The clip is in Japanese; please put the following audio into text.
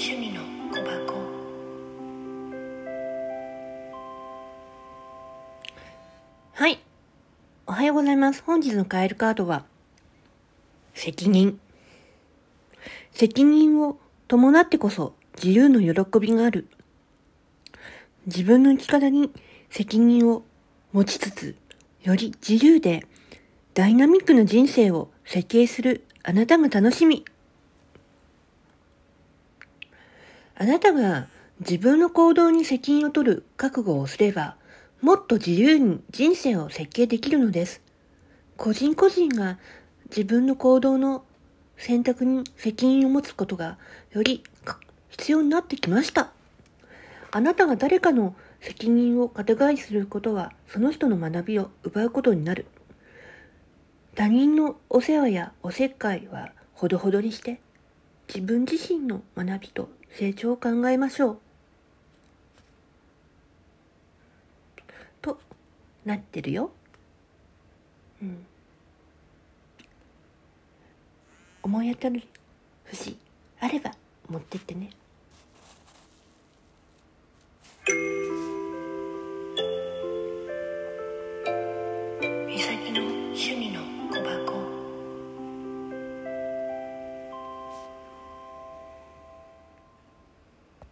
趣味の小箱。はい。おはようございます。本日のカエルカードは責任。責任を伴ってこそ自由の喜びがある。自分の生き方に責任を持ちつつより自由でダイナミックな人生を設計するあなたが楽しみ。あなたが自分の行動に責任を取る覚悟をすれば、もっと自由に人生を設計できるのです。個人個人が自分の行動の選択に責任を持つことがより必要になってきました。あなたが誰かの責任を肩代わりすることはその人の学びを奪うことになる。他人のお世話やおせっかいはほどほどにして自分自身の学びと成長を考えましょう。となってるよ。うん。思い当たる節あれば持ってってね。美咲の趣味の小箱